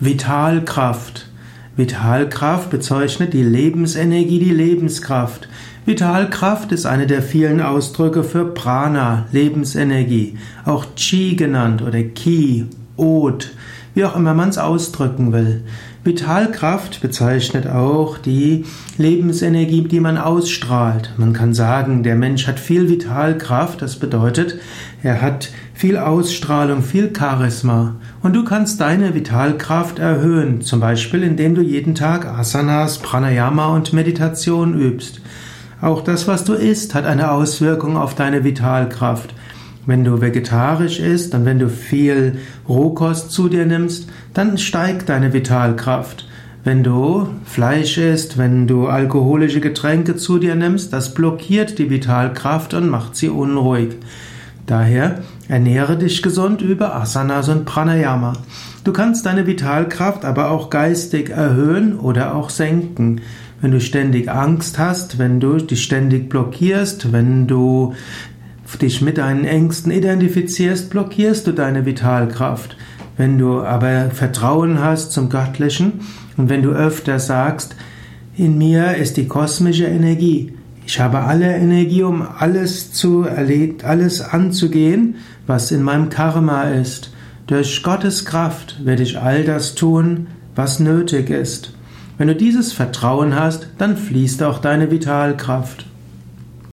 Vitalkraft. Vitalkraft bezeichnet die Lebensenergie, die Lebenskraft. Vitalkraft ist eine der vielen Ausdrücke für Prana, Lebensenergie, auch Chi genannt oder Ki, Od, wie auch immer man es ausdrücken will. Vitalkraft bezeichnet auch die Lebensenergie, die man ausstrahlt. Man kann sagen, der Mensch hat viel Vitalkraft, das bedeutet, er hat viel Ausstrahlung, viel Charisma. Und du kannst deine Vitalkraft erhöhen, zum Beispiel indem du jeden Tag Asanas, Pranayama und Meditation übst. Auch das, was du isst, hat eine Auswirkung auf deine Vitalkraft. Wenn du vegetarisch isst und wenn du viel Rohkost zu dir nimmst, dann steigt deine Vitalkraft. Wenn du Fleisch isst, wenn du alkoholische Getränke zu dir nimmst, das blockiert die Vitalkraft und macht sie unruhig. Daher ernähre dich gesund über Asanas und Pranayama. Du kannst deine Vitalkraft aber auch geistig erhöhen oder auch senken. Wenn du ständig Angst hast, wenn du dich ständig blockierst, wenn du dich mit deinen Ängsten identifizierst, blockierst du deine Vitalkraft. Wenn du aber Vertrauen hast zum Göttlichen und wenn du öfter sagst, in mir ist die kosmische Energie, ich habe alle Energie, um alles zu erleben, alles anzugehen, was in meinem Karma ist. Durch Gottes Kraft werde ich all das tun, was nötig ist. Wenn du dieses Vertrauen hast, dann fließt auch deine Vitalkraft.